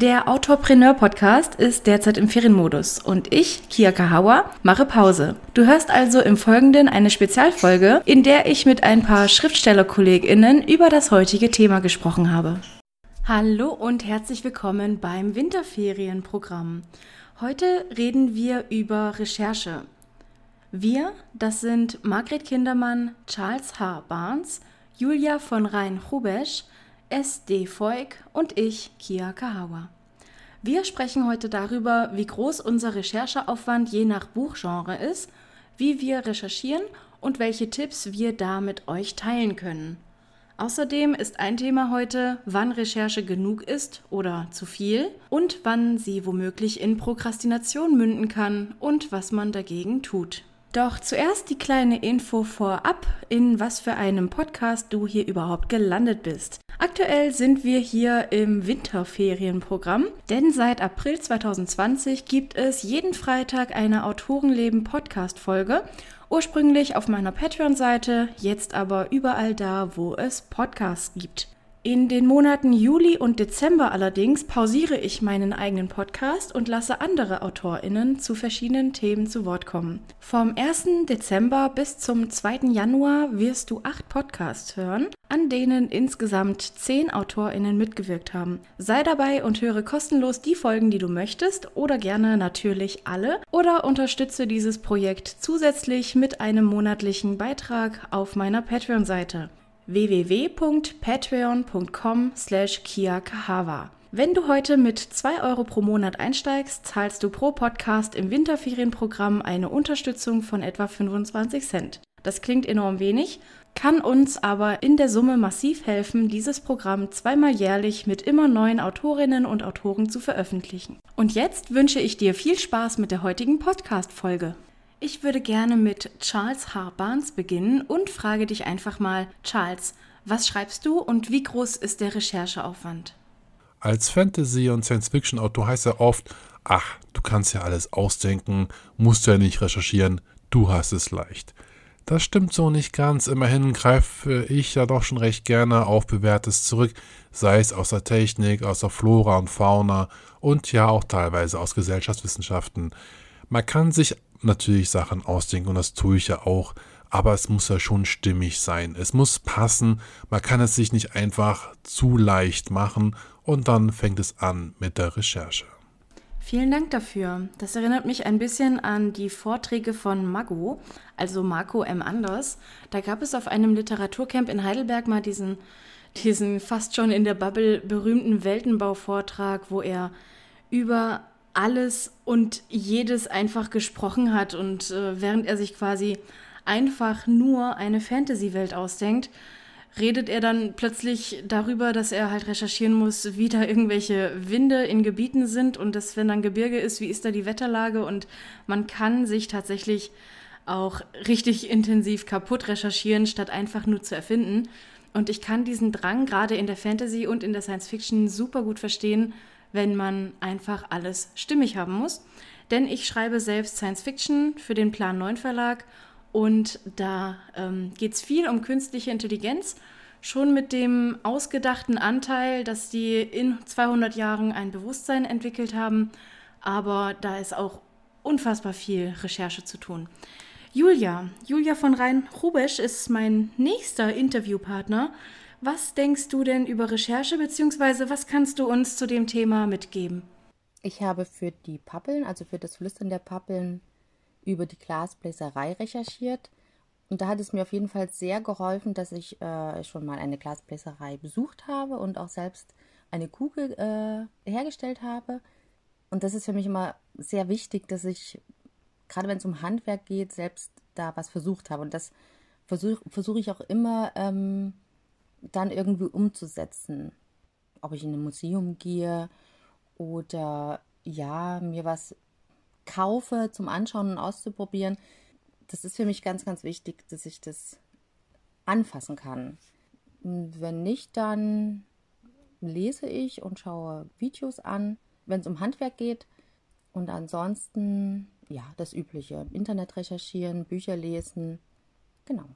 Der Autorpreneur-Podcast ist derzeit im Ferienmodus und ich, Kia Kahawa, mache Pause. Du hörst also im Folgenden eine Spezialfolge, in der ich mit ein paar Schriftstellerkolleginnen über das heutige Thema gesprochen habe. Hallo und herzlich willkommen beim Winterferienprogramm. Heute reden wir über Recherche. Wir, das sind Margret Kindermann, Charles H. Barnes, Julia von Rhein-Hubesch, S.D. Voig und ich, Kia Kahawa. Wir sprechen heute darüber, wie groß unser Rechercheaufwand je nach Buchgenre ist, wie wir recherchieren und welche Tipps wir da mit euch teilen können. Außerdem ist ein Thema heute, wann Recherche genug ist oder zu viel und wann sie womöglich in Prokrastination münden kann und was man dagegen tut. Doch zuerst die kleine Info vorab, in was für einem Podcast du hier überhaupt gelandet bist. Aktuell sind wir hier im Winterferienprogramm, denn seit April 2020 gibt es jeden Freitag eine Autorenleben Podcast Folge. Ursprünglich auf meiner Patreon-Seite, jetzt aber überall da, wo es Podcasts gibt. In den Monaten Juli und Dezember allerdings pausiere ich meinen eigenen Podcast und lasse andere AutorInnen zu verschiedenen Themen zu Wort kommen. Vom 1. Dezember bis zum 2. Januar wirst du acht Podcasts hören, an denen insgesamt zehn AutorInnen mitgewirkt haben. Sei dabei und höre kostenlos die Folgen, die du möchtest oder gerne natürlich alle oder unterstütze dieses Projekt zusätzlich mit einem monatlichen Beitrag auf meiner Patreon-Seite www.patreon.com slash. Wenn du heute mit 2 Euro pro Monat einsteigst, zahlst du pro Podcast im Winterferienprogramm eine Unterstützung von etwa 25 Cent. Das klingt enorm wenig, kann uns aber in der Summe massiv helfen, dieses Programm zweimal jährlich mit immer neuen Autorinnen und Autoren zu veröffentlichen. Und jetzt wünsche ich dir viel Spaß mit der heutigen Podcast-Folge. Ich würde gerne mit Charles H. Barnes beginnen und frage dich einfach mal, Charles, was schreibst du und wie groß ist der Rechercheaufwand? Als Fantasy- und Science-Fiction-Autor heißt er oft, ach, du kannst ja alles ausdenken, musst ja nicht recherchieren, du hast es leicht. Das stimmt so nicht ganz. Immerhin greife ich ja doch schon recht gerne auf Bewährtes zurück, sei es aus der Technik, aus der Flora und Fauna und ja auch teilweise aus Gesellschaftswissenschaften. Man kann sich natürlich Sachen ausdenken und das tue ich ja auch, aber es muss ja schon stimmig sein. Es muss passen. Man kann es sich nicht einfach zu leicht machen und dann fängt es an mit der Recherche. Vielen Dank dafür. Das erinnert mich ein bisschen an die Vorträge von Mago, also Marco M. Anders. Da gab es auf einem Literaturcamp in Heidelberg mal diesen, diesen fast schon in der Bubble berühmten Weltenbau-Vortrag, wo er über alles und jedes einfach gesprochen hat und äh, während er sich quasi einfach nur eine Fantasy-Welt ausdenkt, redet er dann plötzlich darüber, dass er halt recherchieren muss, wie da irgendwelche Winde in Gebieten sind und dass, wenn dann Gebirge ist, wie ist da die Wetterlage und man kann sich tatsächlich auch richtig intensiv kaputt recherchieren, statt einfach nur zu erfinden. Und ich kann diesen Drang gerade in der Fantasy und in der Science Fiction super gut verstehen, wenn man einfach alles stimmig haben muss. Denn ich schreibe selbst Science Fiction für den Plan 9 Verlag und da ähm, geht es viel um künstliche Intelligenz, schon mit dem ausgedachten Anteil, dass die in 200 Jahren ein Bewusstsein entwickelt haben, aber da ist auch unfassbar viel Recherche zu tun. Julia, Julia von Rhein-Rubesch ist mein nächster Interviewpartner. Was denkst du denn über Recherche, beziehungsweise was kannst du uns zu dem Thema mitgeben? Ich habe für die Pappeln, also für das Flüstern der Pappeln, über die Glasbläserei recherchiert. Und da hat es mir auf jeden Fall sehr geholfen, dass ich äh, schon mal eine Glasbläserei besucht habe und auch selbst eine Kugel äh, hergestellt habe. Und das ist für mich immer sehr wichtig, dass ich, gerade wenn es um Handwerk geht, selbst da was versucht habe. Und das versuche versuch ich auch immer ähm, dann irgendwie umzusetzen. Ob ich in ein Museum gehe oder ja, mir was kaufe zum Anschauen und auszuprobieren. Das ist für mich ganz, ganz wichtig, dass ich das anfassen kann. Wenn nicht, dann lese ich und schaue Videos an, wenn es um Handwerk geht. Und ansonsten, ja, das Übliche. Internet recherchieren, Bücher lesen. Genau.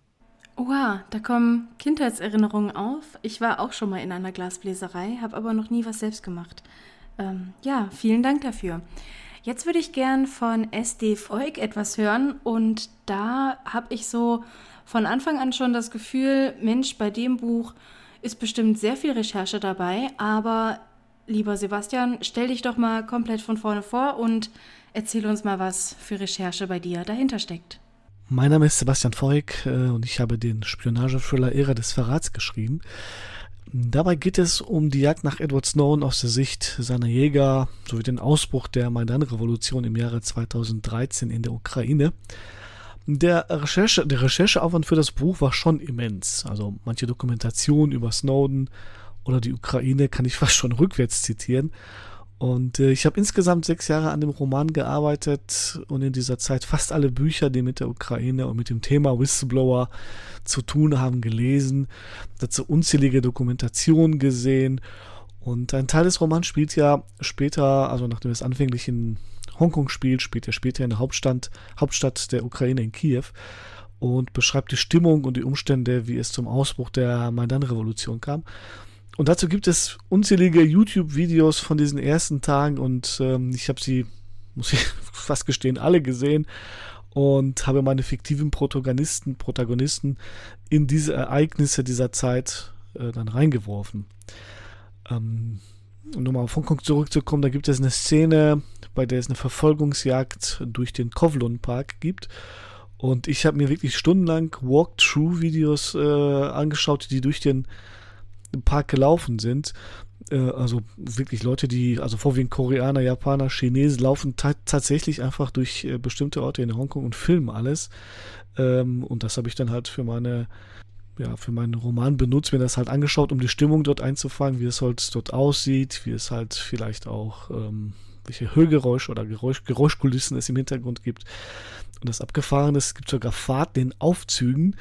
Oha, da kommen Kindheitserinnerungen auf. Ich war auch schon mal in einer Glasbläserei, habe aber noch nie was selbst gemacht. Ähm, ja, vielen Dank dafür. Jetzt würde ich gern von SD Volk etwas hören und da habe ich so von Anfang an schon das Gefühl, Mensch, bei dem Buch ist bestimmt sehr viel Recherche dabei, aber lieber Sebastian, stell dich doch mal komplett von vorne vor und erzähl uns mal, was für Recherche bei dir dahinter steckt. Mein Name ist Sebastian Voig äh, und ich habe den Spionage-Thriller Ära des Verrats geschrieben. Dabei geht es um die Jagd nach Edward Snowden aus der Sicht seiner Jäger sowie den Ausbruch der Maidan-Revolution im Jahre 2013 in der Ukraine. Der, Recherche, der Rechercheaufwand für das Buch war schon immens. Also manche Dokumentation über Snowden oder die Ukraine kann ich fast schon rückwärts zitieren. Und äh, ich habe insgesamt sechs Jahre an dem Roman gearbeitet und in dieser Zeit fast alle Bücher, die mit der Ukraine und mit dem Thema Whistleblower zu tun haben, gelesen, dazu unzählige Dokumentationen gesehen. Und ein Teil des Romans spielt ja später, also nachdem es anfänglich in Hongkong spielt, spielt er später in der Hauptstadt, Hauptstadt der Ukraine in Kiew und beschreibt die Stimmung und die Umstände, wie es zum Ausbruch der Maidan-Revolution kam. Und dazu gibt es unzählige YouTube-Videos von diesen ersten Tagen und ähm, ich habe sie, muss ich fast gestehen, alle gesehen und habe meine fiktiven Protagonisten, Protagonisten in diese Ereignisse dieser Zeit äh, dann reingeworfen. Ähm, um nochmal auf Hongkong zurückzukommen, da gibt es eine Szene, bei der es eine Verfolgungsjagd durch den Kowloon Park gibt. Und ich habe mir wirklich stundenlang Walkthrough-Videos äh, angeschaut, die durch den im Park gelaufen sind. Äh, also wirklich Leute, die, also vorwiegend Koreaner, Japaner, Chinesen, laufen tatsächlich einfach durch äh, bestimmte Orte in Hongkong und filmen alles. Ähm, und das habe ich dann halt für meine ja, für meinen Roman benutzt, mir das halt angeschaut, um die Stimmung dort einzufangen, wie es halt dort aussieht, wie es halt vielleicht auch, ähm, welche Hörgeräusche oder Geräusch, Geräuschkulissen es im Hintergrund gibt. Und das Abgefahren ist, es gibt sogar Fahrten in Aufzügen,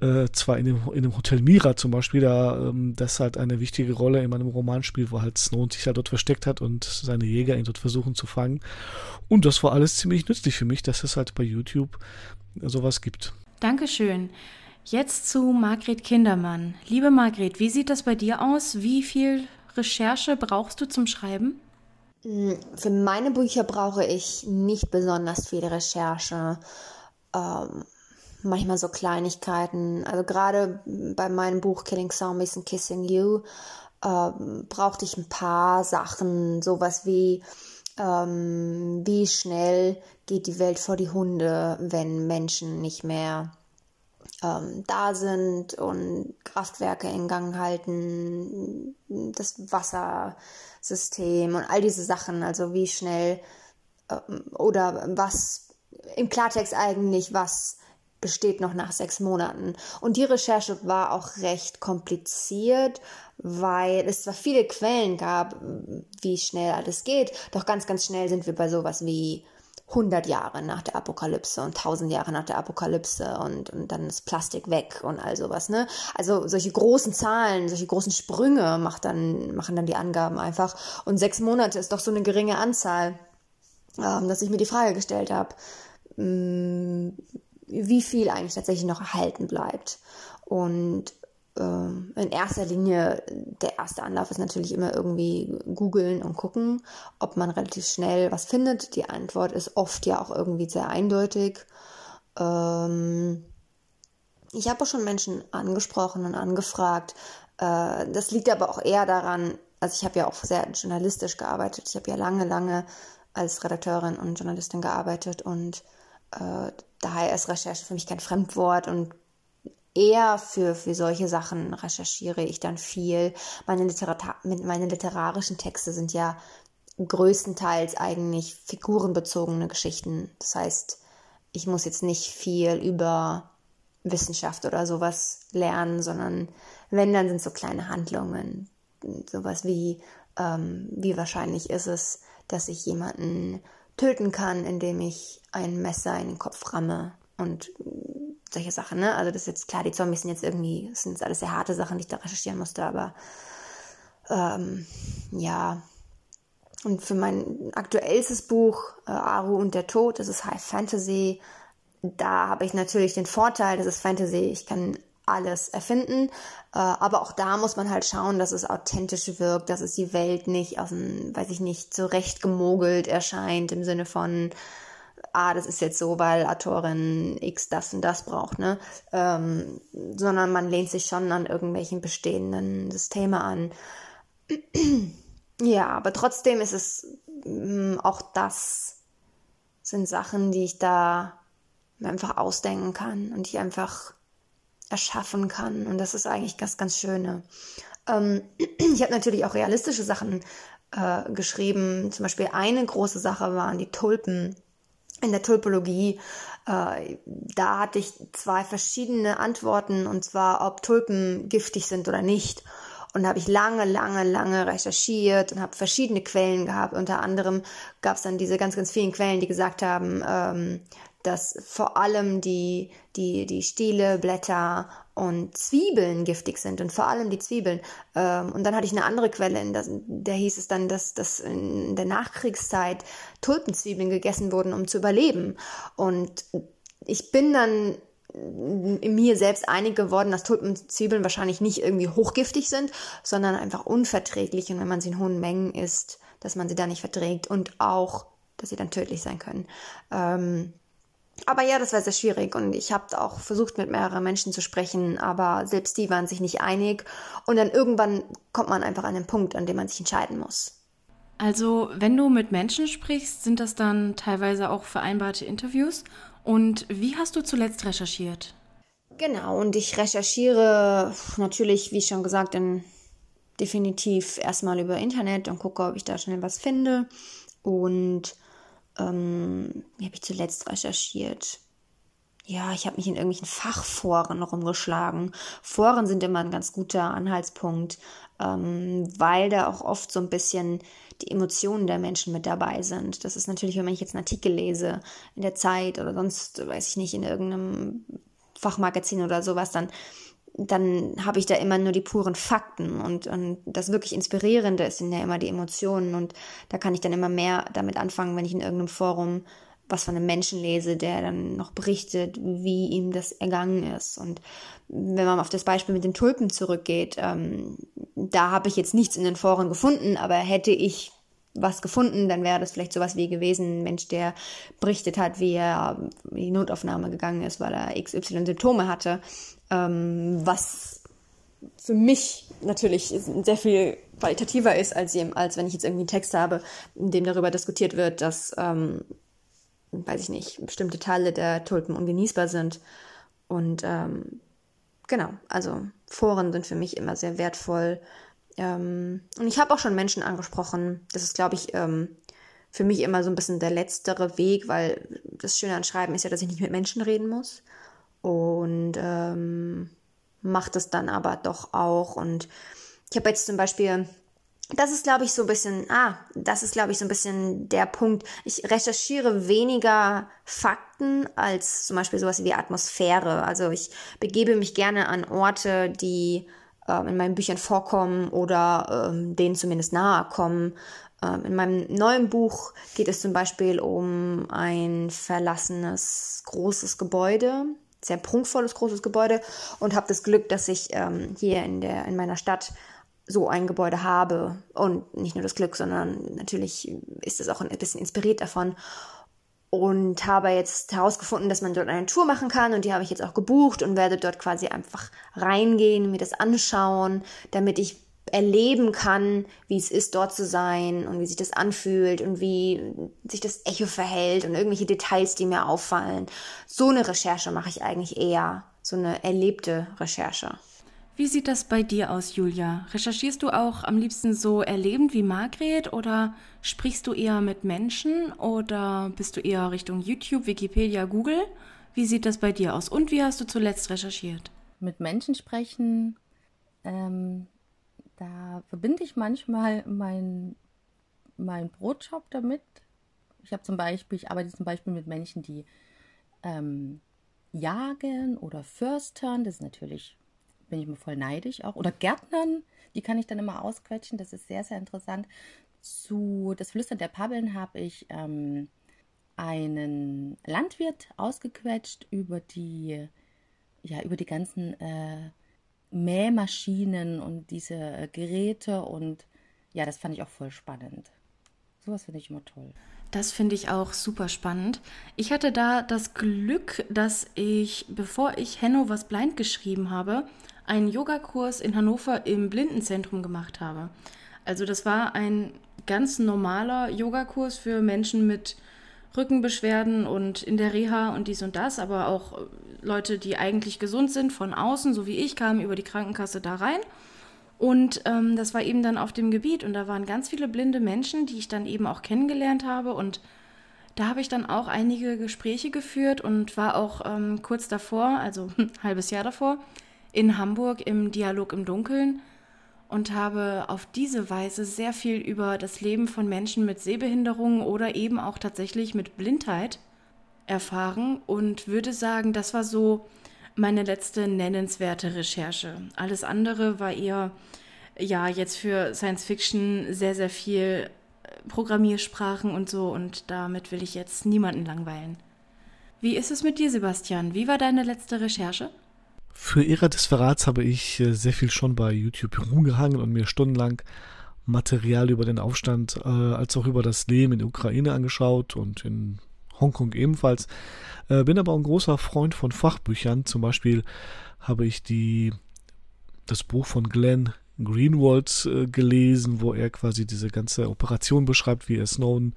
äh, zwar in dem, in dem Hotel Mira zum Beispiel, da ähm, das halt eine wichtige Rolle in meinem Roman spielt, wo halt Snow sich halt dort versteckt hat und seine Jäger ihn dort versuchen zu fangen. Und das war alles ziemlich nützlich für mich, dass es halt bei YouTube sowas gibt. Dankeschön. Jetzt zu Margret Kindermann. Liebe Margret, wie sieht das bei dir aus? Wie viel Recherche brauchst du zum Schreiben? Hm, für meine Bücher brauche ich nicht besonders viel Recherche. Ähm, manchmal so Kleinigkeiten. Also gerade bei meinem Buch Killing Zombies and Kissing You äh, brauchte ich ein paar Sachen, sowas wie ähm, wie schnell geht die Welt vor die Hunde, wenn Menschen nicht mehr ähm, da sind und Kraftwerke in Gang halten, das Wassersystem und all diese Sachen, also wie schnell ähm, oder was im Klartext eigentlich, was besteht noch nach sechs Monaten. Und die Recherche war auch recht kompliziert, weil es zwar viele Quellen gab, wie schnell alles geht, doch ganz, ganz schnell sind wir bei sowas wie 100 Jahre nach der Apokalypse und 1000 Jahre nach der Apokalypse und, und dann ist Plastik weg und all sowas, ne? Also solche großen Zahlen, solche großen Sprünge macht dann, machen dann die Angaben einfach. Und sechs Monate ist doch so eine geringe Anzahl, ähm, dass ich mir die Frage gestellt habe, mm, wie viel eigentlich tatsächlich noch erhalten bleibt. Und äh, in erster Linie, der erste Anlauf ist natürlich immer irgendwie googeln und gucken, ob man relativ schnell was findet. Die Antwort ist oft ja auch irgendwie sehr eindeutig. Ähm, ich habe auch schon Menschen angesprochen und angefragt. Äh, das liegt aber auch eher daran, also ich habe ja auch sehr journalistisch gearbeitet. Ich habe ja lange, lange als Redakteurin und Journalistin gearbeitet und äh, daher ist Recherche für mich kein Fremdwort und eher für, für solche Sachen recherchiere ich dann viel. Meine, Literata meine literarischen Texte sind ja größtenteils eigentlich figurenbezogene Geschichten. Das heißt, ich muss jetzt nicht viel über Wissenschaft oder sowas lernen, sondern wenn, dann sind so kleine Handlungen. Sowas wie, ähm, wie wahrscheinlich ist es, dass ich jemanden töten kann, indem ich ein Messer in den Kopf ramme und solche Sachen, ne? Also das ist jetzt klar, die Zombies sind jetzt irgendwie, das sind alles sehr harte Sachen, die ich da recherchieren musste, aber ähm, ja. Und für mein aktuellstes Buch, äh, Aru und der Tod, das ist High Fantasy, da habe ich natürlich den Vorteil, das ist Fantasy, ich kann alles erfinden. Äh, aber auch da muss man halt schauen, dass es authentisch wirkt, dass es die Welt nicht aus dem, weiß ich nicht, zurecht gemogelt erscheint im Sinne von, ah, das ist jetzt so, weil Autorin X das und das braucht, ne? Ähm, sondern man lehnt sich schon an irgendwelchen bestehenden Systeme an. ja, aber trotzdem ist es mh, mm, auch das sind Sachen, die ich da einfach ausdenken kann und die einfach erschaffen kann. Und das ist eigentlich ganz, ganz Schöne. Ähm, ich habe natürlich auch realistische Sachen äh, geschrieben. Zum Beispiel eine große Sache waren die Tulpen in der Tulpologie. Äh, da hatte ich zwei verschiedene Antworten, und zwar, ob Tulpen giftig sind oder nicht. Und da habe ich lange, lange, lange recherchiert und habe verschiedene Quellen gehabt. Unter anderem gab es dann diese ganz, ganz vielen Quellen, die gesagt haben, ähm, dass vor allem die, die, die Stiele, Blätter und Zwiebeln giftig sind und vor allem die Zwiebeln. Ähm, und dann hatte ich eine andere Quelle, in der, der hieß es dann, dass, dass in der Nachkriegszeit Tulpenzwiebeln gegessen wurden, um zu überleben. Und ich bin dann mir selbst einig geworden, dass Tulpenzwiebeln wahrscheinlich nicht irgendwie hochgiftig sind, sondern einfach unverträglich und wenn man sie in hohen Mengen isst, dass man sie da nicht verträgt und auch, dass sie dann tödlich sein können. Ähm, aber ja, das war sehr schwierig und ich habe auch versucht, mit mehreren Menschen zu sprechen, aber selbst die waren sich nicht einig und dann irgendwann kommt man einfach an den Punkt, an dem man sich entscheiden muss. Also, wenn du mit Menschen sprichst, sind das dann teilweise auch vereinbarte Interviews und wie hast du zuletzt recherchiert? Genau, und ich recherchiere natürlich, wie schon gesagt, in, definitiv erstmal über Internet und gucke, ob ich da schnell was finde. Und ähm, wie habe ich zuletzt recherchiert? Ja, ich habe mich in irgendwelchen Fachforen rumgeschlagen. Foren sind immer ein ganz guter Anhaltspunkt, ähm, weil da auch oft so ein bisschen die Emotionen der Menschen mit dabei sind. Das ist natürlich, wenn ich jetzt einen Artikel lese in der Zeit oder sonst, weiß ich nicht, in irgendeinem Fachmagazin oder sowas, dann dann habe ich da immer nur die puren Fakten und, und das wirklich Inspirierende sind ja immer die Emotionen und da kann ich dann immer mehr damit anfangen, wenn ich in irgendeinem Forum was von einem Menschen lese, der dann noch berichtet, wie ihm das ergangen ist. Und wenn man auf das Beispiel mit den Tulpen zurückgeht, ähm, da habe ich jetzt nichts in den Foren gefunden, aber hätte ich was gefunden, dann wäre das vielleicht sowas wie gewesen, ein Mensch, der berichtet hat, wie er in die Notaufnahme gegangen ist, weil er XY Symptome hatte, ähm, was für mich natürlich sehr viel qualitativer ist, als, als wenn ich jetzt irgendwie einen Text habe, in dem darüber diskutiert wird, dass ähm, weiß ich nicht, bestimmte Teile der Tulpen ungenießbar sind. Und ähm, genau, also Foren sind für mich immer sehr wertvoll. Ähm, und ich habe auch schon Menschen angesprochen. Das ist, glaube ich, ähm, für mich immer so ein bisschen der letztere Weg, weil das Schöne an Schreiben ist ja, dass ich nicht mit Menschen reden muss. Und ähm, macht es dann aber doch auch. Und ich habe jetzt zum Beispiel das ist, glaube ich, so ein bisschen, ah, das ist, glaube ich, so ein bisschen der Punkt. Ich recherchiere weniger Fakten als zum Beispiel sowas wie Atmosphäre. Also ich begebe mich gerne an Orte, die ähm, in meinen Büchern vorkommen oder ähm, denen zumindest nahe kommen. Ähm, in meinem neuen Buch geht es zum Beispiel um ein verlassenes großes Gebäude, sehr prunkvolles großes Gebäude und habe das Glück, dass ich ähm, hier in der in meiner Stadt so ein Gebäude habe. Und nicht nur das Glück, sondern natürlich ist es auch ein bisschen inspiriert davon. Und habe jetzt herausgefunden, dass man dort eine Tour machen kann und die habe ich jetzt auch gebucht und werde dort quasi einfach reingehen, mir das anschauen, damit ich erleben kann, wie es ist, dort zu sein und wie sich das anfühlt und wie sich das Echo verhält und irgendwelche Details, die mir auffallen. So eine Recherche mache ich eigentlich eher, so eine erlebte Recherche. Wie sieht das bei dir aus, Julia? Recherchierst du auch am liebsten so erlebend wie Margret oder sprichst du eher mit Menschen oder bist du eher Richtung YouTube, Wikipedia, Google? Wie sieht das bei dir aus und wie hast du zuletzt recherchiert? Mit Menschen sprechen, ähm, da verbinde ich manchmal meinen mein Brotjob damit. Ich habe zum Beispiel, ich arbeite zum Beispiel mit Menschen, die ähm, jagen oder förstern. Das ist natürlich bin ich mir voll neidisch auch. Oder Gärtnern, die kann ich dann immer ausquetschen. Das ist sehr, sehr interessant. Zu das Flüstern der Pabbeln habe ich ähm, einen Landwirt ausgequetscht über die ja, über die ganzen äh, Mähmaschinen und diese äh, Geräte und ja, das fand ich auch voll spannend. Sowas finde ich immer toll. Das finde ich auch super spannend. Ich hatte da das Glück, dass ich, bevor ich Henno was blind geschrieben habe, einen Yogakurs in Hannover im Blindenzentrum gemacht habe. Also das war ein ganz normaler Yogakurs für Menschen mit Rückenbeschwerden und in der Reha und dies und das, aber auch Leute, die eigentlich gesund sind von außen, so wie ich, kamen über die Krankenkasse da rein. Und ähm, das war eben dann auf dem Gebiet. Und da waren ganz viele blinde Menschen, die ich dann eben auch kennengelernt habe. Und da habe ich dann auch einige Gespräche geführt und war auch ähm, kurz davor, also ein halbes Jahr davor, in Hamburg im Dialog im Dunkeln und habe auf diese Weise sehr viel über das Leben von Menschen mit Sehbehinderungen oder eben auch tatsächlich mit Blindheit erfahren und würde sagen, das war so meine letzte nennenswerte Recherche. Alles andere war eher, ja, jetzt für Science Fiction sehr, sehr viel Programmiersprachen und so und damit will ich jetzt niemanden langweilen. Wie ist es mit dir, Sebastian? Wie war deine letzte Recherche? Für Ära des Verrats habe ich äh, sehr viel schon bei YouTube rumgehangen und mir stundenlang Material über den Aufstand äh, als auch über das Leben in der Ukraine angeschaut und in Hongkong ebenfalls. Äh, bin aber ein großer Freund von Fachbüchern. Zum Beispiel habe ich die, das Buch von Glenn Greenwald äh, gelesen, wo er quasi diese ganze Operation beschreibt, wie er Snowden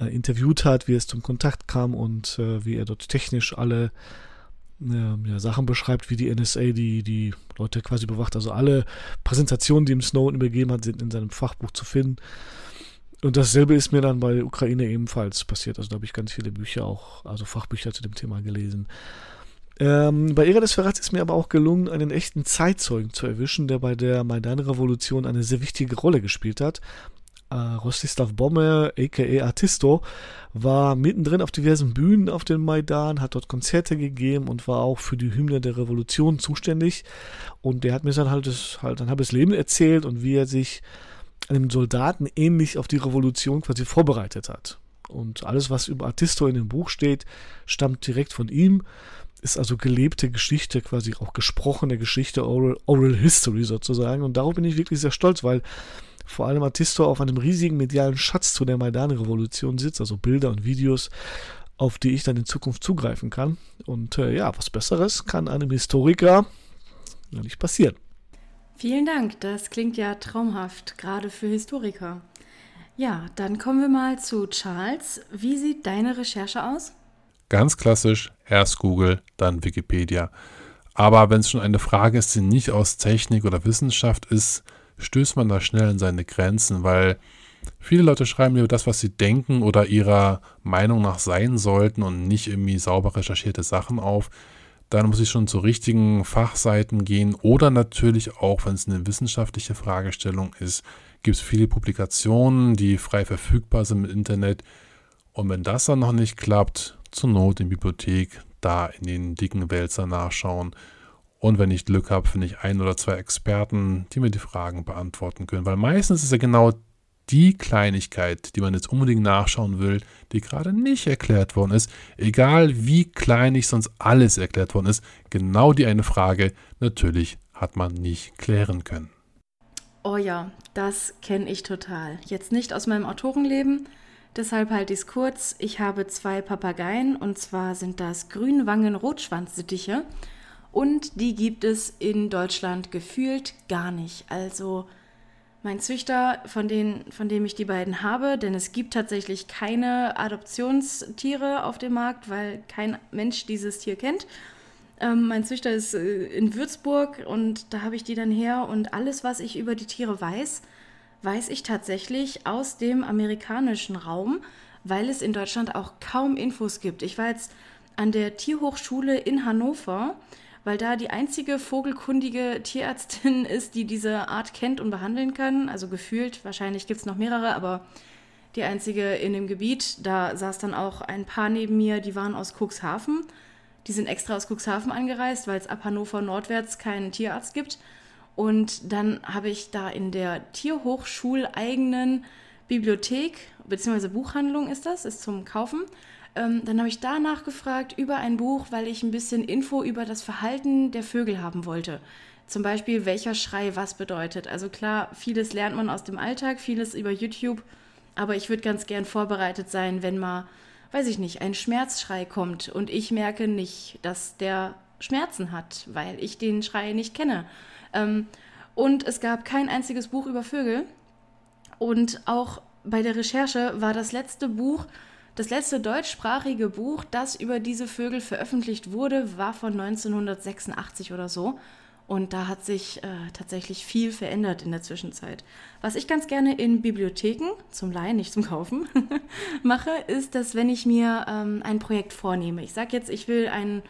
äh, interviewt hat, wie es zum Kontakt kam und äh, wie er dort technisch alle ja, Sachen beschreibt, wie die NSA die, die Leute quasi bewacht. Also alle Präsentationen, die ihm Snowden übergeben hat, sind in seinem Fachbuch zu finden. Und dasselbe ist mir dann bei der Ukraine ebenfalls passiert. Also da habe ich ganz viele Bücher auch, also Fachbücher zu dem Thema gelesen. Ähm, bei Ära des Verrats ist mir aber auch gelungen, einen echten Zeitzeugen zu erwischen, der bei der Maidan-Revolution eine sehr wichtige Rolle gespielt hat. Äh, Rostislav Bommer, aka Artisto, war mittendrin auf diversen Bühnen auf dem Maidan, hat dort Konzerte gegeben und war auch für die Hymne der Revolution zuständig. Und der hat mir dann halt, halt halbes Leben erzählt und wie er sich einem Soldaten ähnlich auf die Revolution quasi vorbereitet hat. Und alles, was über Artisto in dem Buch steht, stammt direkt von ihm. Ist also gelebte Geschichte, quasi auch gesprochene Geschichte, Oral, Oral History sozusagen. Und darauf bin ich wirklich sehr stolz, weil vor allem Artisto auf einem riesigen medialen Schatz zu der Maidan-Revolution sitzt, also Bilder und Videos, auf die ich dann in Zukunft zugreifen kann. Und äh, ja, was Besseres kann einem Historiker ja nicht passieren. Vielen Dank, das klingt ja traumhaft, gerade für Historiker. Ja, dann kommen wir mal zu Charles. Wie sieht deine Recherche aus? Ganz klassisch, erst Google, dann Wikipedia. Aber wenn es schon eine Frage ist, die nicht aus Technik oder Wissenschaft ist, stößt man da schnell an seine Grenzen, weil viele Leute schreiben über das, was sie denken oder ihrer Meinung nach sein sollten und nicht irgendwie sauber recherchierte Sachen auf. Dann muss ich schon zu richtigen Fachseiten gehen oder natürlich auch, wenn es eine wissenschaftliche Fragestellung ist, gibt es viele Publikationen, die frei verfügbar sind im Internet. Und wenn das dann noch nicht klappt, zur Not in Bibliothek, da in den dicken Wälzer nachschauen. Und wenn ich Glück habe, finde ich ein oder zwei Experten, die mir die Fragen beantworten können. Weil meistens ist ja genau die Kleinigkeit, die man jetzt unbedingt nachschauen will, die gerade nicht erklärt worden ist, egal wie kleinig sonst alles erklärt worden ist, genau die eine Frage natürlich hat man nicht klären können. Oh ja, das kenne ich total. Jetzt nicht aus meinem Autorenleben, deshalb halte ich es kurz. Ich habe zwei Papageien und zwar sind das Grünwangen-Rotschwanzsittiche und die gibt es in Deutschland gefühlt gar nicht. Also mein Züchter, von, denen, von dem ich die beiden habe, denn es gibt tatsächlich keine Adoptionstiere auf dem Markt, weil kein Mensch dieses Tier kennt. Ähm, mein Züchter ist äh, in Würzburg und da habe ich die dann her und alles, was ich über die Tiere weiß, weiß ich tatsächlich aus dem amerikanischen Raum, weil es in Deutschland auch kaum Infos gibt. Ich war jetzt an der Tierhochschule in Hannover weil da die einzige vogelkundige Tierärztin ist, die diese Art kennt und behandeln kann. Also gefühlt, wahrscheinlich gibt es noch mehrere, aber die einzige in dem Gebiet. Da saß dann auch ein Paar neben mir, die waren aus Cuxhaven. Die sind extra aus Cuxhaven angereist, weil es ab Hannover nordwärts keinen Tierarzt gibt. Und dann habe ich da in der Tierhochschuleigenen Bibliothek, beziehungsweise Buchhandlung ist das, ist zum Kaufen, Ähm, dann habe ich danach gefragt über ein Buch, weil ich ein bisschen Info über das Verhalten der Vögel haben wollte. Zum Beispiel, welcher Schrei was bedeutet. Also klar, vieles lernt man aus dem Alltag, vieles über YouTube, aber ich würde ganz gern vorbereitet sein, wenn mal, weiß ich nicht, ein Schmerzschrei kommt und ich merke nicht, dass der Schmerzen hat, weil ich den Schrei nicht kenne. Ähm, und es gab kein einziges Buch über Vögel. Und auch bei der Recherche war das letzte Buch, das letzte deutschsprachige Buch, das über diese Vögel veröffentlicht wurde, war von 1986 oder so. Und da hat sich äh, tatsächlich viel verändert in der Zwischenzeit. Was ich ganz gerne in Bibliotheken, zum Leihen, nicht zum Kaufen, mache, ist, dass wenn ich mir ähm, ein Projekt vornehme, ich sage jetzt, ich will einen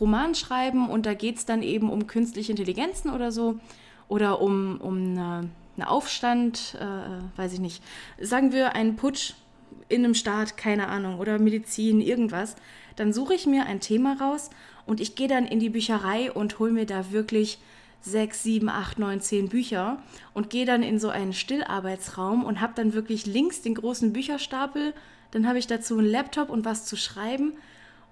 Roman schreiben und da geht es dann eben um künstliche Intelligenzen oder so, oder um, um eine, eine Aufstand, äh, weiß ich nicht, sagen wir einen Putsch in einem Staat, keine Ahnung, oder Medizin, irgendwas, dann suche ich mir ein Thema raus und ich gehe dann in die Bücherei und hole mir da wirklich sechs, sieben, acht, neun, zehn Bücher und gehe dann in so einen Stillarbeitsraum und habe dann wirklich links den großen Bücherstapel, dann habe ich dazu einen Laptop und was zu schreiben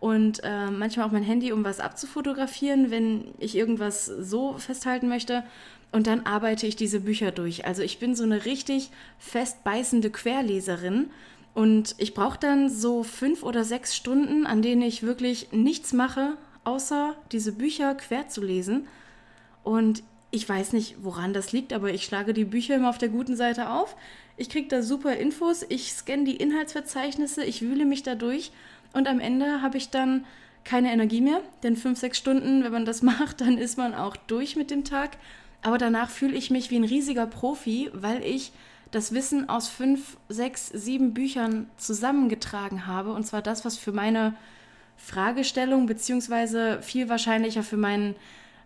und äh, manchmal auch mein Handy, um was abzufotografieren, wenn ich irgendwas so festhalten möchte. Und dann arbeite ich diese Bücher durch. Also ich bin so eine richtig festbeißende Querleserin. Und ich brauche dann so fünf oder sechs Stunden, an denen ich wirklich nichts mache, außer diese Bücher quer zu lesen. Und ich weiß nicht, woran das liegt, aber ich schlage die Bücher immer auf der guten Seite auf. Ich kriege da super Infos, ich scanne die Inhaltsverzeichnisse, ich wühle mich da durch und am Ende habe ich dann keine Energie mehr, denn fünf, sechs Stunden, wenn man das macht, dann ist man auch durch mit dem Tag. Aber danach fühle ich mich wie ein riesiger Profi, weil ich das Wissen aus fünf, sechs, sieben Büchern zusammengetragen habe. Und zwar das, was für meine Fragestellung, beziehungsweise viel wahrscheinlicher für meinen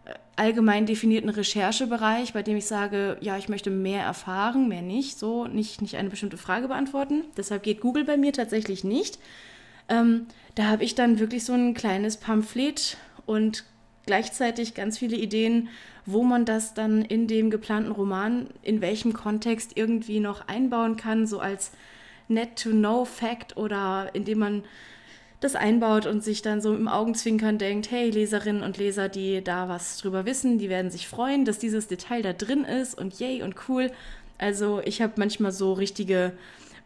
äh, allgemein definierten Recherchebereich, bei dem ich sage, ja, ich möchte mehr erfahren, mehr nicht, so nicht, nicht eine bestimmte Frage beantworten. Deshalb geht Google bei mir tatsächlich nicht. Ähm, da habe ich dann wirklich so ein kleines Pamphlet und gleichzeitig ganz viele Ideen, wo man das dann in dem geplanten Roman, in welchem Kontext irgendwie noch einbauen kann, so als Net-to-Know-Fact oder indem man das einbaut und sich dann so im Augenzwinkern denkt, hey, Leserinnen und Leser, die da was drüber wissen, die werden sich freuen, dass dieses Detail da drin ist und yay und cool. Also ich habe manchmal so richtige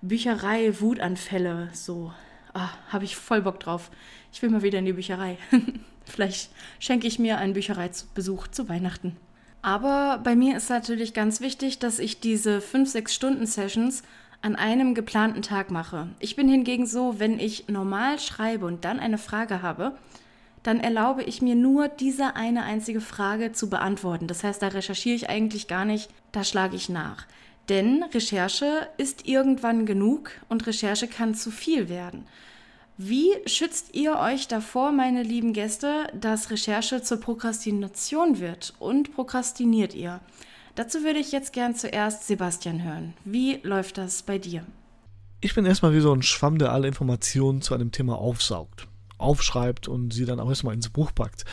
Bücherei-Wutanfälle, so ah, habe ich voll Bock drauf. Ich will mal wieder in die Bücherei. Vielleicht schenke ich mir einen Büchereibesuch zu Weihnachten. Aber bei mir ist natürlich ganz wichtig, dass ich diese 5-6 Stunden Sessions an einem geplanten Tag mache. Ich bin hingegen so, wenn ich normal schreibe und dann eine Frage habe, dann erlaube ich mir nur diese eine einzige Frage zu beantworten. Das heißt, da recherchiere ich eigentlich gar nicht, da schlage ich nach. Denn Recherche ist irgendwann genug und Recherche kann zu viel werden. Wie schützt ihr euch davor, meine lieben Gäste, dass Recherche zur Prokrastination wird und prokrastiniert ihr? Dazu würde ich jetzt gern zuerst Sebastian hören. Wie läuft das bei dir? Ich bin erstmal wie so ein Schwamm, der alle Informationen zu einem Thema aufsaugt, aufschreibt und sie dann auch erstmal ins Buch packt.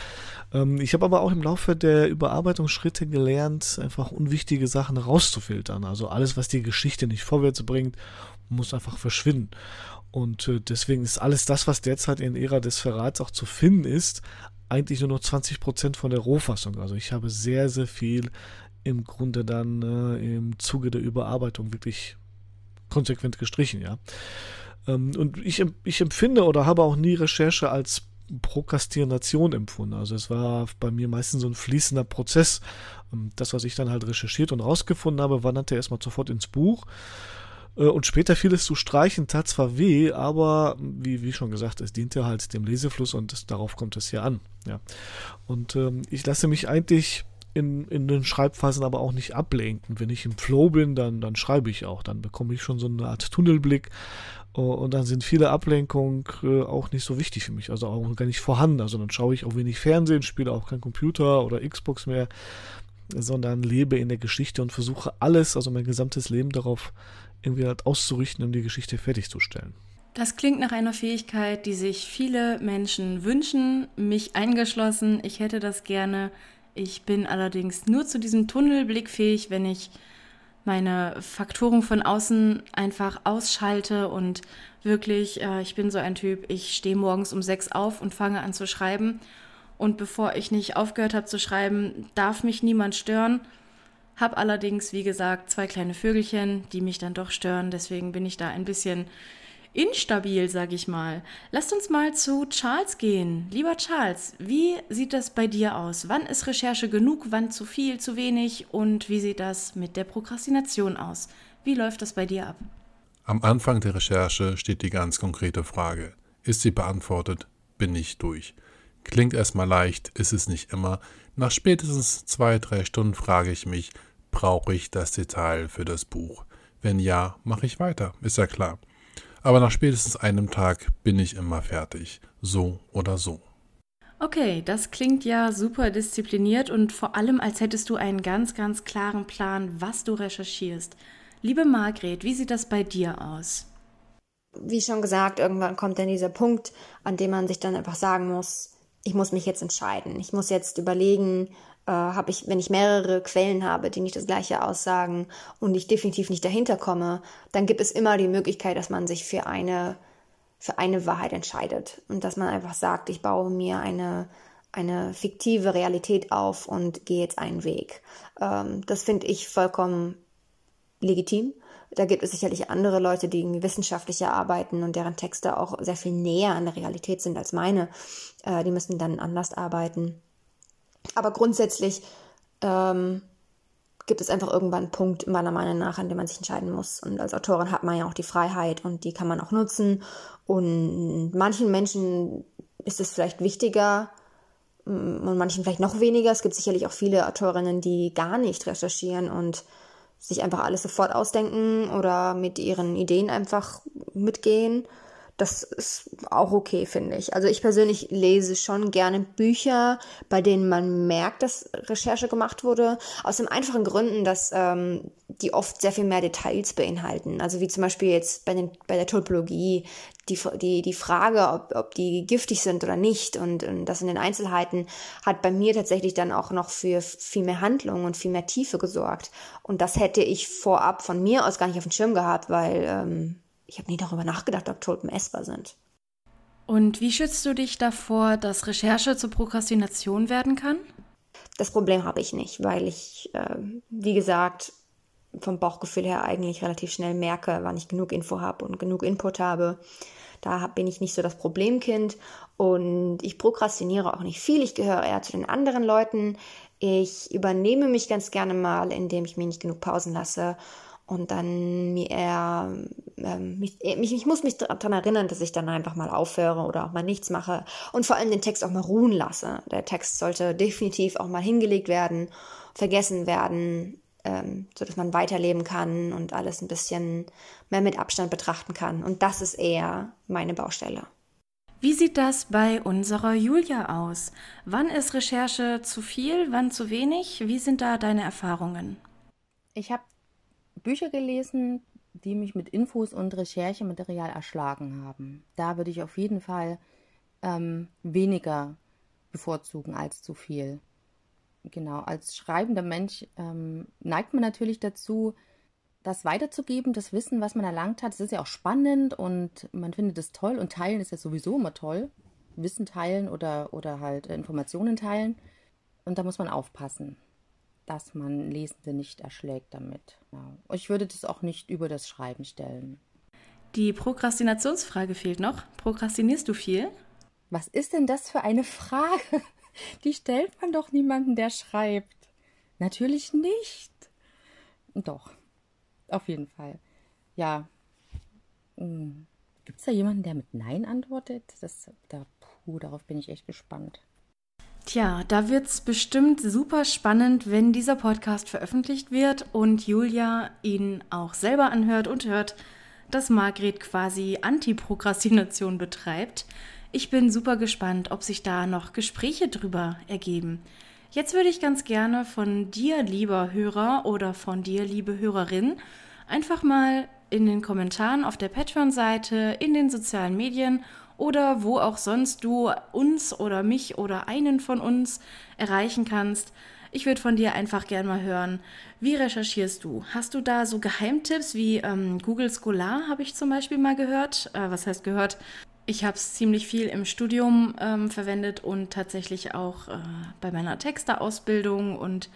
Ähm, ich habe aber auch im Laufe der Überarbeitungsschritte gelernt, einfach unwichtige Sachen rauszufiltern. Also alles, was die Geschichte nicht vorwärts bringt, muss einfach verschwinden. Und äh, deswegen ist alles das, was derzeit in Ära des Verrats auch zu finden ist, eigentlich nur noch 20% von der Rohfassung. Also ich habe sehr, sehr viel im Grunde dann äh, im Zuge der Überarbeitung wirklich konsequent gestrichen, ja. Ähm, und ich, ich empfinde oder habe auch nie Recherche als Prokrastination empfunden. Also es war bei mir meistens so ein fließender Prozess. Ähm, das, was ich dann halt recherchiert und rausgefunden habe, wanderte erstmal sofort ins Buch. Äh, und später fiel es zu streichen, tat zwar weh, aber wie, wie schon gesagt, es diente halt dem Lesefluss und das, darauf kommt es hier an. Ja. Und ähm, ich lasse mich eigentlich in, in den Schreibphasen aber auch nicht ablenken. Wenn ich im Flow bin, dann, dann schreibe ich auch. Dann bekomme ich schon so eine Art Tunnelblick und dann sind viele Ablenkungen äh, auch nicht so wichtig für mich, also auch gar nicht vorhanden. Also dann schaue ich auch wenig Fernsehen, spiele auch kein Computer oder Xbox mehr, sondern lebe in der Geschichte und versuche alles, also mein gesamtes Leben darauf irgendwie halt auszurichten, um die Geschichte fertigzustellen. Das klingt nach einer Fähigkeit, die sich viele Menschen wünschen, mich eingeschlossen. Ich hätte das gerne. Ich bin allerdings nur zu diesem Tunnelblick fähig, wenn ich meine Faktoren von außen einfach ausschalte und wirklich, äh, ich bin so ein Typ, ich stehe morgens um sechs auf und fange an zu schreiben. Und bevor ich nicht aufgehört habe zu schreiben, darf mich niemand stören. Hab allerdings, wie gesagt, zwei kleine Vögelchen, die mich dann doch stören. Deswegen bin ich da ein bisschen instabil, sag ich mal. Lasst uns mal zu Charles gehen. Lieber Charles, wie sieht das bei dir aus? Wann ist Recherche genug, wann zu viel, zu wenig und wie sieht das mit der Prokrastination aus? Wie läuft das bei dir ab? Am Anfang der Recherche steht die ganz konkrete Frage. Ist sie beantwortet, bin ich durch. Klingt erstmal leicht, ist es nicht immer. Nach spätestens zwei, drei Stunden frage ich mich, brauche ich das Detail für das Buch? Wenn ja, mache ich weiter, ist ja klar aber nach spätestens einem Tag bin ich immer fertig, so oder so. Okay, das klingt ja super diszipliniert und vor allem, als hättest du einen ganz, ganz klaren Plan, was du recherchierst. Liebe Margret, wie sieht das bei dir aus? Wie schon gesagt, irgendwann kommt dann dieser Punkt, an dem man sich dann einfach sagen muss, ich muss mich jetzt entscheiden. Ich muss jetzt überlegen, äh, habe ich, wenn ich mehrere Quellen habe, die nicht das gleiche aussagen und ich definitiv nicht dahinter komme, dann gibt es immer die Möglichkeit, dass man sich für eine, für eine Wahrheit entscheidet und dass man einfach sagt, ich baue mir eine, eine fiktive Realität auf und gehe jetzt einen Weg. Ähm, das finde ich vollkommen legitim. Da gibt es sicherlich andere Leute, die wissenschaftlicher arbeiten und deren Texte auch sehr viel näher an der Realität sind als meine. Äh, die müssen dann anders arbeiten. Aber grundsätzlich ähm, gibt es einfach irgendwann einen Punkt, meiner Meinung nach, an dem man sich entscheiden muss. Und als Autorin hat man ja auch die Freiheit und die kann man auch nutzen. Und manchen Menschen ist es vielleicht wichtiger mm, und manchen vielleicht noch weniger. Es gibt sicherlich auch viele Autorinnen, die gar nicht recherchieren und sich einfach alles sofort ausdenken oder mit ihren Ideen einfach mitgehen. Das ist auch okay, finde ich. Also ich persönlich lese schon gerne Bücher, bei denen man merkt, dass Recherche gemacht wurde. Aus dem einfachen Gründen, dass ähm, die oft sehr viel mehr Details beinhalten. Also wie zum Beispiel jetzt bei, den, bei der Topologie die, die, die Frage, ob, ob die giftig sind oder nicht und, und das in den Einzelheiten hat bei mir tatsächlich dann auch noch für viel mehr Handlung und viel mehr Tiefe gesorgt. Und das hätte ich vorab von mir aus gar nicht auf dem Schirm gehabt, weil ähm, ich habe nie darüber nachgedacht, ob Tulpen essbar sind. Und wie schützt du dich davor, dass Recherche zur Prokrastination werden kann? Das Problem habe ich nicht, weil ich, äh, wie gesagt, vom Bauchgefühl her eigentlich relativ schnell merke, wann ich genug Info habe und genug Input habe. Da bin ich nicht so das Problemkind und ich prokrastiniere auch nicht viel. Ich gehöre eher zu den anderen Leuten. Ich übernehme mich ganz gerne mal, indem ich mir nicht genug Pausen lasse und dann mir eher, ähm, mich, mich, ich muss mich daran erinnern, dass ich dann einfach mal aufhöre oder auch mal nichts mache und vor allem den Text auch mal ruhen lasse. Der Text sollte definitiv auch mal hingelegt werden, vergessen werden, ähm, so dass man weiterleben kann und alles ein bisschen mehr mit Abstand betrachten kann. Und das ist eher meine Baustelle. Wie sieht das bei unserer Julia aus? Wann ist Recherche zu viel, wann zu wenig? Wie sind da deine Erfahrungen? Ich habe Bücher gelesen, die mich mit Infos und Recherchematerial erschlagen haben. Da würde ich auf jeden Fall ähm, weniger bevorzugen als zu viel. Genau, als schreibender Mensch ähm, neigt man natürlich dazu, das weiterzugeben, das Wissen, was man erlangt hat. Es ist ja auch spannend und man findet es toll und teilen ist ja sowieso immer toll. Wissen teilen oder, oder halt Informationen teilen. Und da muss man aufpassen dass man Lesende nicht erschlägt damit. Ja. Ich würde das auch nicht über das Schreiben stellen. Die Prokrastinationsfrage fehlt noch. Prokrastinierst du viel? Was ist denn das für eine Frage? Die stellt man doch niemandem, der schreibt. Natürlich nicht. Doch, auf jeden Fall. Ja. Hm. Gibt es da jemanden, der mit Nein antwortet? Das, da, puh, darauf bin ich echt gespannt. Tja, da wird's bestimmt super spannend, wenn dieser Podcast veröffentlicht wird und Julia ihn auch selber anhört und hört, dass Margret quasi Antiprokrastination betreibt. Ich bin super gespannt, ob sich da noch Gespräche drüber ergeben. Jetzt würde ich ganz gerne von dir, lieber Hörer oder von dir, liebe Hörerin, einfach mal in den Kommentaren auf der Patreon-Seite, in den sozialen Medien oder wo auch sonst du uns oder mich oder einen von uns erreichen kannst. Ich würde von dir einfach gerne mal hören, wie recherchierst du? Hast du da so Geheimtipps wie ähm, Google Scholar, habe ich zum Beispiel mal gehört? Äh, was heißt gehört? Ich habe es ziemlich viel im Studium ähm, verwendet und tatsächlich auch äh, bei meiner Texterausbildung und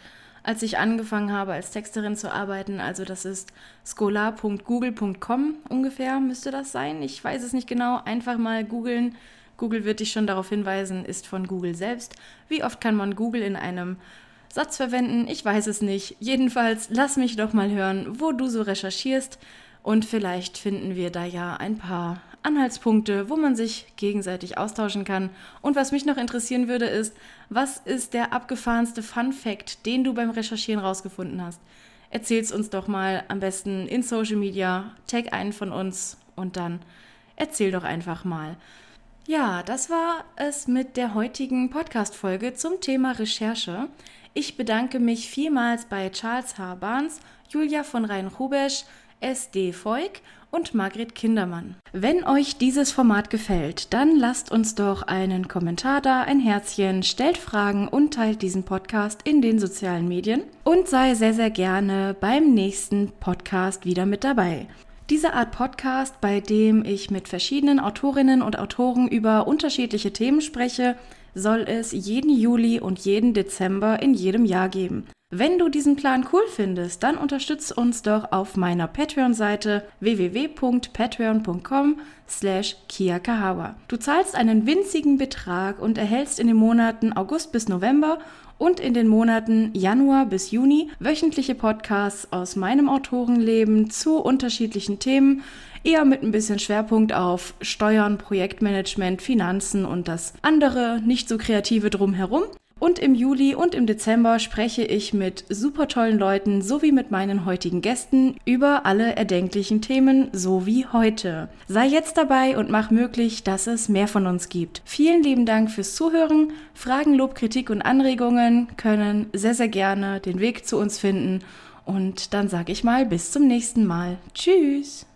als ich angefangen habe, als Texterin zu arbeiten. Also das ist scholar.google.com ungefähr müsste das sein. Ich weiß es nicht genau. Einfach mal googeln. Google wird dich schon darauf hinweisen, ist von Google selbst. Wie oft kann man Google in einem Satz verwenden? Ich weiß es nicht. Jedenfalls lass mich doch mal hören, wo du so recherchierst. Und vielleicht finden wir da ja ein paar Anhaltspunkte, wo man sich gegenseitig austauschen kann. Und was mich noch interessieren würde, ist, was ist der abgefahrenste Fun Fact, den du beim Recherchieren rausgefunden hast? Erzähl's uns doch mal am besten in Social Media, tag einen von uns und dann erzähl doch einfach mal. Ja, das war es mit der heutigen Podcast-Folge zum Thema Recherche. Ich bedanke mich vielmals bei Charles H. Barnes, Julia von Rhein-Rubesch, SD Voig und Margret Kindermann. Wenn euch dieses Format gefällt, dann lasst uns doch einen Kommentar da, ein Herzchen, stellt Fragen und teilt diesen Podcast in den sozialen Medien und sei sehr, sehr gerne beim nächsten Podcast wieder mit dabei. Diese Art Podcast, bei dem ich mit verschiedenen Autorinnen und Autoren über unterschiedliche Themen spreche, soll es jeden Juli und jeden Dezember in jedem Jahr geben. Wenn du diesen Plan cool findest, dann unterstütz uns doch auf meiner Patreon-Seite www.patreon.com slash kiakahawa. Du zahlst einen winzigen Betrag und erhältst in den Monaten August bis November und in den Monaten Januar bis Juni wöchentliche Podcasts aus meinem Autorenleben zu unterschiedlichen Themen, eher mit ein bisschen Schwerpunkt auf Steuern, Projektmanagement, Finanzen und das andere nicht so kreative drumherum. Und im Juli und im Dezember spreche ich mit super tollen Leuten sowie mit meinen heutigen Gästen über alle erdenklichen Themen, so wie heute. Sei jetzt dabei und mach möglich, dass es mehr von uns gibt. Vielen lieben Dank fürs Zuhören. Fragen, Lob, Kritik und Anregungen können sehr, sehr gerne den Weg zu uns finden. Und dann sage ich mal bis zum nächsten Mal. Tschüss!